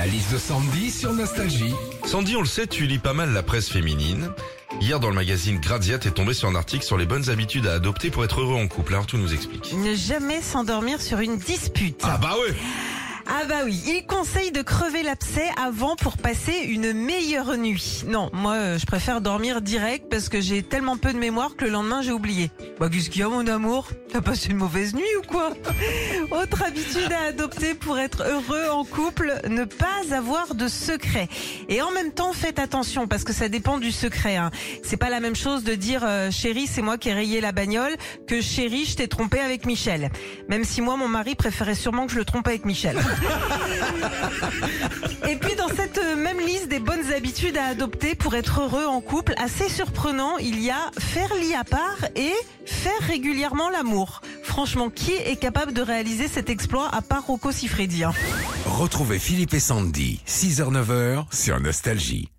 La liste de Sandy sur Nostalgie. Sandy, on le sait, tu lis pas mal la presse féminine. Hier, dans le magazine Gradiat, est tombé sur un article sur les bonnes habitudes à adopter pour être heureux en couple. Alors, tout nous explique. Ne jamais s'endormir sur une dispute. Ah bah ouais Ah bah oui, il conseille de crever l'abcès avant pour passer une meilleure nuit. Non, moi euh, je préfère dormir direct parce que j'ai tellement peu de mémoire que le lendemain j'ai oublié. Bah qu'est-ce qu'il y a mon amour? T'as passé une mauvaise nuit ou quoi? Autre habitude à adopter pour être heureux en couple, ne pas avoir de secret. Et en même temps, faites attention parce que ça dépend du secret. Hein. C'est pas la même chose de dire euh, chérie, c'est moi qui ai rayé la bagnole que chérie, je t'ai trompé avec Michel. Même si moi, mon mari préférait sûrement que je le trompe avec Michel. Et puis dans cette même liste des bonnes habitudes à adopter pour être heureux en couple, assez surprenant, il y a faire lit à part et faire régulièrement l'amour. Franchement, qui est capable de réaliser cet exploit à part Rocco Siffredi hein? Retrouvez Philippe et Sandy, 6h-9h sur Nostalgie.